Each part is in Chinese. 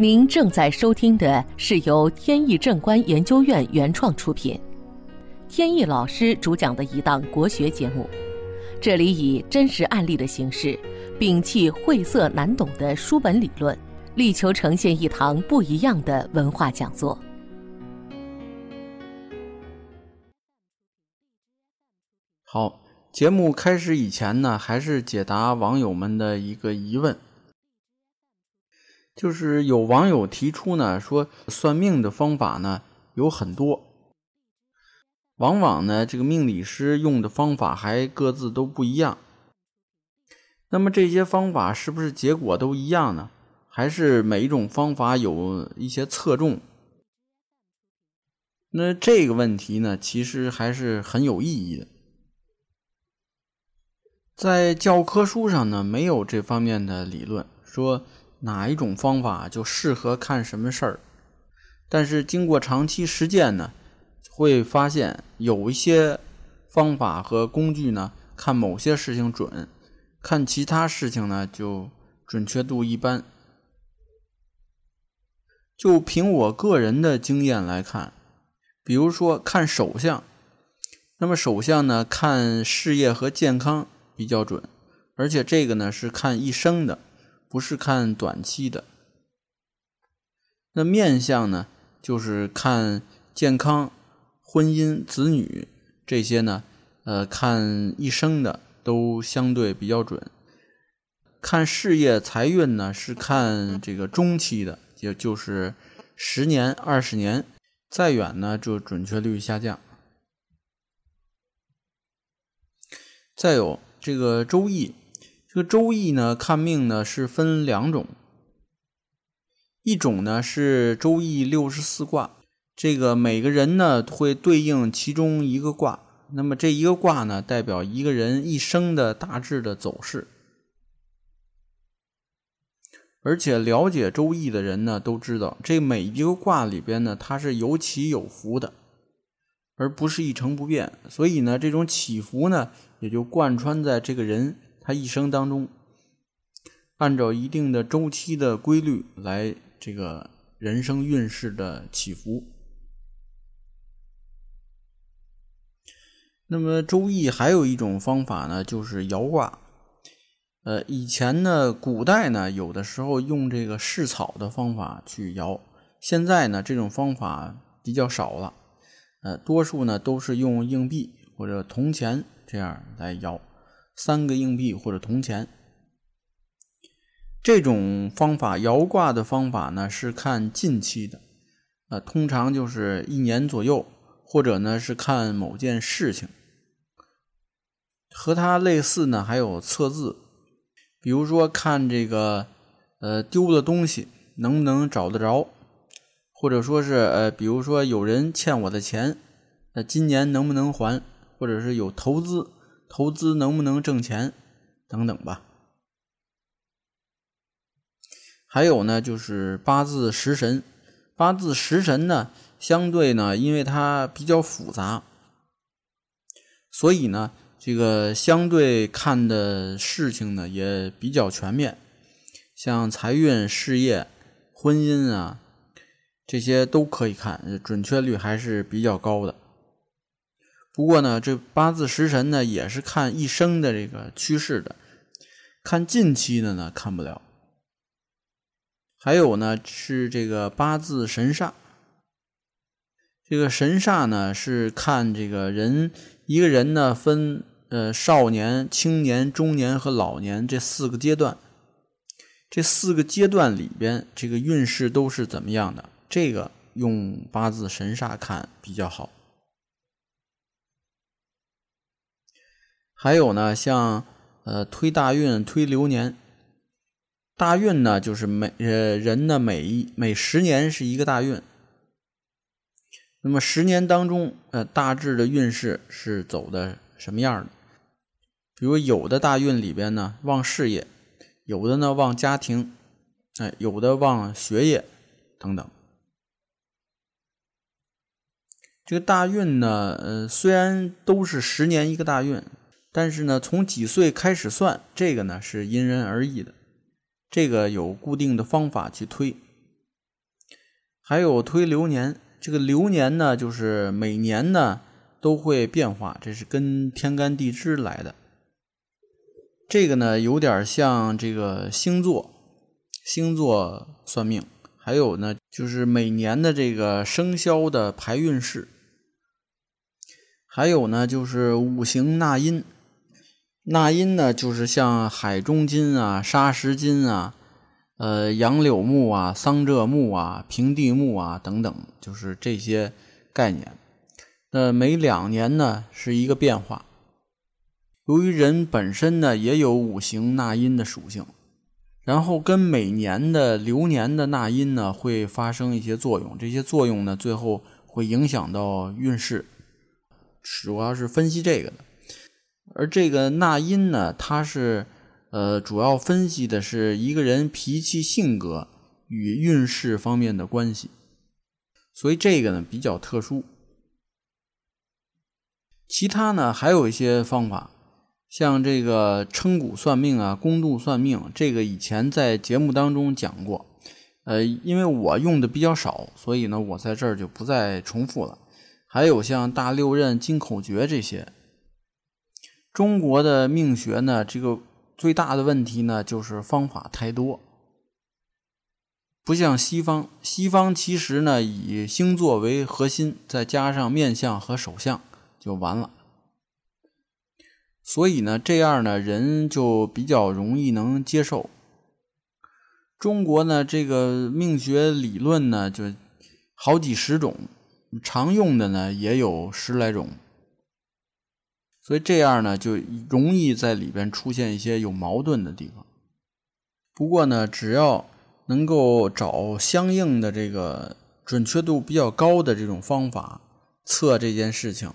您正在收听的是由天意正观研究院原创出品，天意老师主讲的一档国学节目。这里以真实案例的形式，摒弃晦涩难懂的书本理论，力求呈现一堂不一样的文化讲座。好，节目开始以前呢，还是解答网友们的一个疑问。就是有网友提出呢，说算命的方法呢有很多，往往呢这个命理师用的方法还各自都不一样。那么这些方法是不是结果都一样呢？还是每一种方法有一些侧重？那这个问题呢，其实还是很有意义的。在教科书上呢，没有这方面的理论说。哪一种方法就适合看什么事儿？但是经过长期实践呢，会发现有一些方法和工具呢，看某些事情准，看其他事情呢就准确度一般。就凭我个人的经验来看，比如说看手相，那么手相呢看事业和健康比较准，而且这个呢是看一生的。不是看短期的，那面相呢，就是看健康、婚姻、子女这些呢，呃，看一生的都相对比较准。看事业财运呢，是看这个中期的，也就是十年、二十年，再远呢就准确率下降。再有这个周易。这个周易呢，看命呢是分两种，一种呢是周易六十四卦，这个每个人呢会对应其中一个卦，那么这一个卦呢代表一个人一生的大致的走势，而且了解周易的人呢都知道，这每一个卦里边呢它是有起有伏的，而不是一成不变，所以呢这种起伏呢也就贯穿在这个人。他一生当中，按照一定的周期的规律来，这个人生运势的起伏。那么《周易》还有一种方法呢，就是摇卦。呃，以前呢，古代呢，有的时候用这个试草的方法去摇，现在呢，这种方法比较少了。呃，多数呢都是用硬币或者铜钱这样来摇。三个硬币或者铜钱，这种方法摇卦的方法呢是看近期的，呃，通常就是一年左右，或者呢是看某件事情。和它类似呢还有测字，比如说看这个呃丢了东西能不能找得着，或者说是呃比如说有人欠我的钱，那今年能不能还，或者是有投资。投资能不能挣钱，等等吧。还有呢，就是八字食神。八字食神呢，相对呢，因为它比较复杂，所以呢，这个相对看的事情呢也比较全面，像财运、事业、婚姻啊，这些都可以看，准确率还是比较高的。不过呢，这八字食神呢也是看一生的这个趋势的，看近期的呢看不了。还有呢是这个八字神煞，这个神煞呢是看这个人一个人呢分呃少年、青年、中年和老年这四个阶段，这四个阶段里边这个运势都是怎么样的？这个用八字神煞看比较好。还有呢，像呃推大运、推流年。大运呢，就是每呃人呢每一每十年是一个大运。那么十年当中，呃大致的运势是走的什么样的？比如有的大运里边呢旺事业，有的呢旺家庭，哎，有的旺学业等等。这个大运呢，呃虽然都是十年一个大运。但是呢，从几岁开始算，这个呢是因人而异的，这个有固定的方法去推。还有推流年。这个流年呢，就是每年呢都会变化，这是跟天干地支来的。这个呢有点像这个星座，星座算命。还有呢，就是每年的这个生肖的排运势。还有呢，就是五行纳音。纳音呢，就是像海中金啊、沙石金啊、呃杨柳木啊、桑柘木啊、平地木啊等等，就是这些概念。那每两年呢是一个变化。由于人本身呢也有五行纳音的属性，然后跟每年的流年的纳音呢会发生一些作用，这些作用呢最后会影响到运势，主要是分析这个的。而这个纳音呢，它是呃主要分析的是一个人脾气性格与运势方面的关系，所以这个呢比较特殊。其他呢还有一些方法，像这个称骨算命啊、宫度算命，这个以前在节目当中讲过，呃，因为我用的比较少，所以呢我在这儿就不再重复了。还有像大六壬、金口诀这些。中国的命学呢，这个最大的问题呢，就是方法太多，不像西方。西方其实呢，以星座为核心，再加上面相和手相就完了。所以呢，这样呢，人就比较容易能接受。中国呢，这个命学理论呢，就好几十种，常用的呢也有十来种。所以这样呢，就容易在里边出现一些有矛盾的地方。不过呢，只要能够找相应的这个准确度比较高的这种方法测这件事情，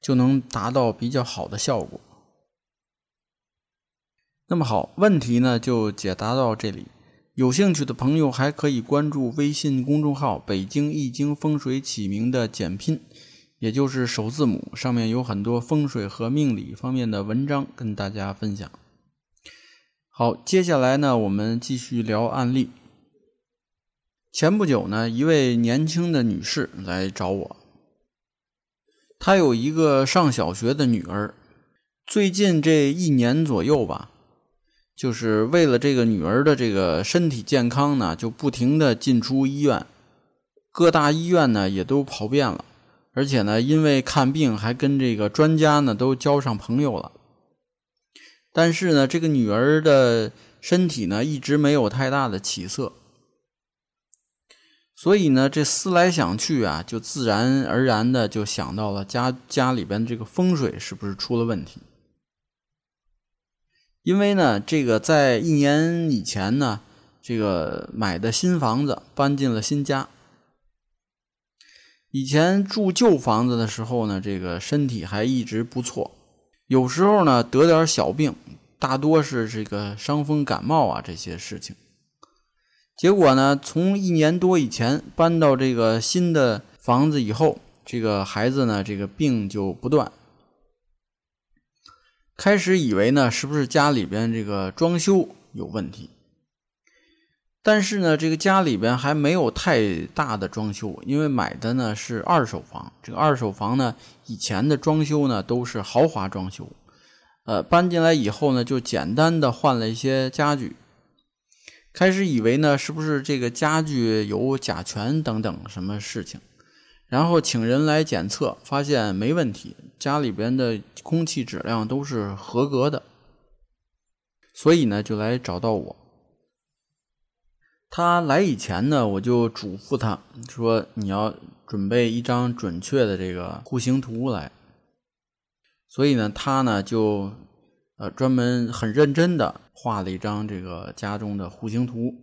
就能达到比较好的效果。那么好，问题呢就解答到这里。有兴趣的朋友还可以关注微信公众号“北京易经风水起名”的简拼。也就是首字母上面有很多风水和命理方面的文章跟大家分享。好，接下来呢，我们继续聊案例。前不久呢，一位年轻的女士来找我，她有一个上小学的女儿，最近这一年左右吧，就是为了这个女儿的这个身体健康呢，就不停的进出医院，各大医院呢也都跑遍了。而且呢，因为看病还跟这个专家呢都交上朋友了，但是呢，这个女儿的身体呢一直没有太大的起色，所以呢，这思来想去啊，就自然而然的就想到了家家里边这个风水是不是出了问题？因为呢，这个在一年以前呢，这个买的新房子搬进了新家。以前住旧房子的时候呢，这个身体还一直不错，有时候呢得点小病，大多是这个伤风感冒啊这些事情。结果呢，从一年多以前搬到这个新的房子以后，这个孩子呢这个病就不断。开始以为呢是不是家里边这个装修有问题。但是呢，这个家里边还没有太大的装修，因为买的呢是二手房。这个二手房呢，以前的装修呢都是豪华装修，呃，搬进来以后呢，就简单的换了一些家具。开始以为呢，是不是这个家具有甲醛等等什么事情，然后请人来检测，发现没问题，家里边的空气质量都是合格的，所以呢，就来找到我。他来以前呢，我就嘱咐他说：“你要准备一张准确的这个户型图来。”所以呢，他呢就呃专门很认真的画了一张这个家中的户型图，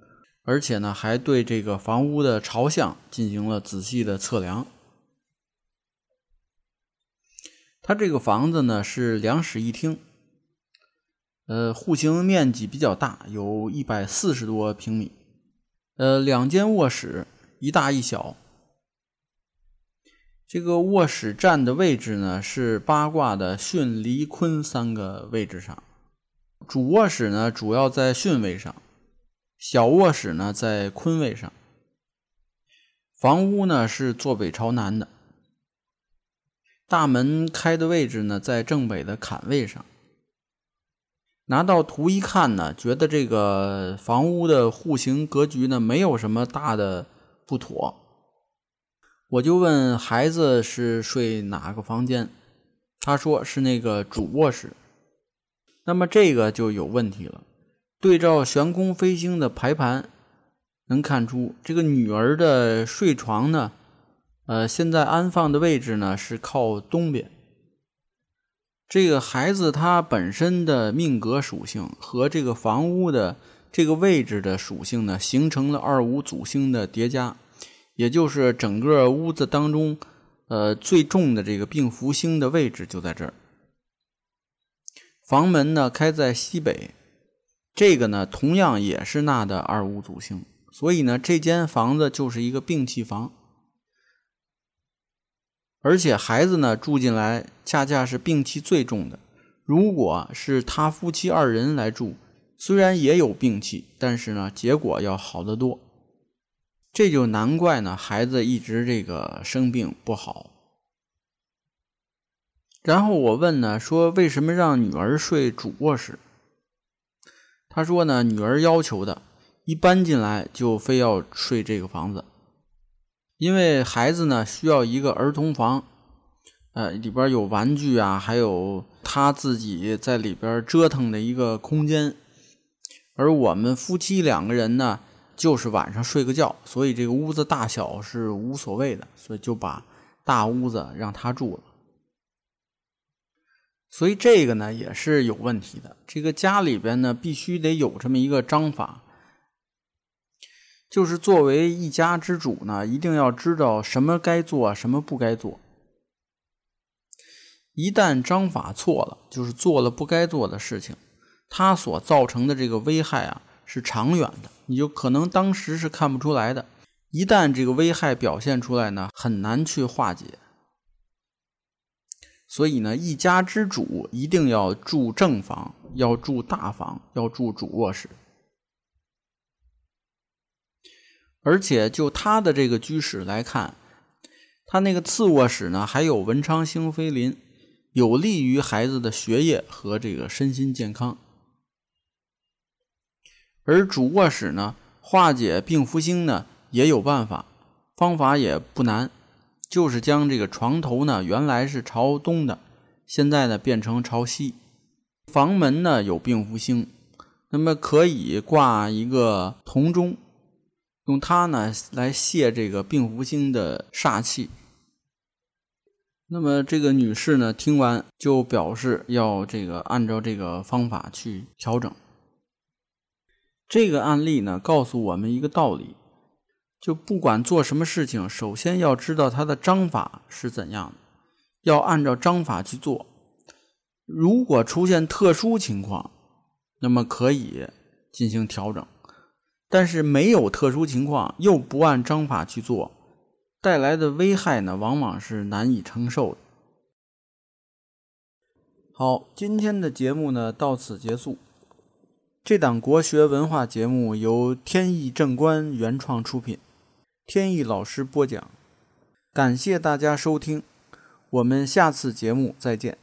而且呢还对这个房屋的朝向进行了仔细的测量。他这个房子呢是两室一厅，呃，户型面积比较大，有一百四十多平米。呃，两间卧室，一大一小。这个卧室站的位置呢，是八卦的巽、离、坤三个位置上。主卧室呢，主要在巽位上；小卧室呢，在坤位上。房屋呢是坐北朝南的，大门开的位置呢在正北的坎位上。拿到图一看呢，觉得这个房屋的户型格局呢没有什么大的不妥。我就问孩子是睡哪个房间，他说是那个主卧室。那么这个就有问题了。对照悬空飞星的排盘，能看出这个女儿的睡床呢，呃，现在安放的位置呢是靠东边。这个孩子他本身的命格属性和这个房屋的这个位置的属性呢，形成了二五祖星的叠加，也就是整个屋子当中，呃，最重的这个病符星的位置就在这儿。房门呢开在西北，这个呢同样也是纳的二五祖星，所以呢这间房子就是一个病气房。而且孩子呢住进来，恰恰是病气最重的。如果是他夫妻二人来住，虽然也有病气，但是呢结果要好得多。这就难怪呢，孩子一直这个生病不好。然后我问呢，说为什么让女儿睡主卧室？他说呢，女儿要求的，一搬进来就非要睡这个房子。因为孩子呢需要一个儿童房，呃，里边有玩具啊，还有他自己在里边折腾的一个空间。而我们夫妻两个人呢，就是晚上睡个觉，所以这个屋子大小是无所谓的，所以就把大屋子让他住了。所以这个呢也是有问题的，这个家里边呢必须得有这么一个章法。就是作为一家之主呢，一定要知道什么该做，什么不该做。一旦章法错了，就是做了不该做的事情，它所造成的这个危害啊是长远的，你就可能当时是看不出来的。一旦这个危害表现出来呢，很难去化解。所以呢，一家之主一定要住正房，要住大房，要住主卧室。而且就他的这个居室来看，他那个次卧室呢还有文昌星飞临，有利于孩子的学业和这个身心健康。而主卧室呢化解病符星呢也有办法，方法也不难，就是将这个床头呢原来是朝东的，现在呢变成朝西。房门呢有病符星，那么可以挂一个铜钟。用它呢来泄这个病符星的煞气。那么这个女士呢听完就表示要这个按照这个方法去调整。这个案例呢告诉我们一个道理：就不管做什么事情，首先要知道它的章法是怎样的，要按照章法去做。如果出现特殊情况，那么可以进行调整。但是没有特殊情况，又不按章法去做，带来的危害呢，往往是难以承受的。好，今天的节目呢到此结束。这档国学文化节目由天意正观原创出品，天意老师播讲，感谢大家收听，我们下次节目再见。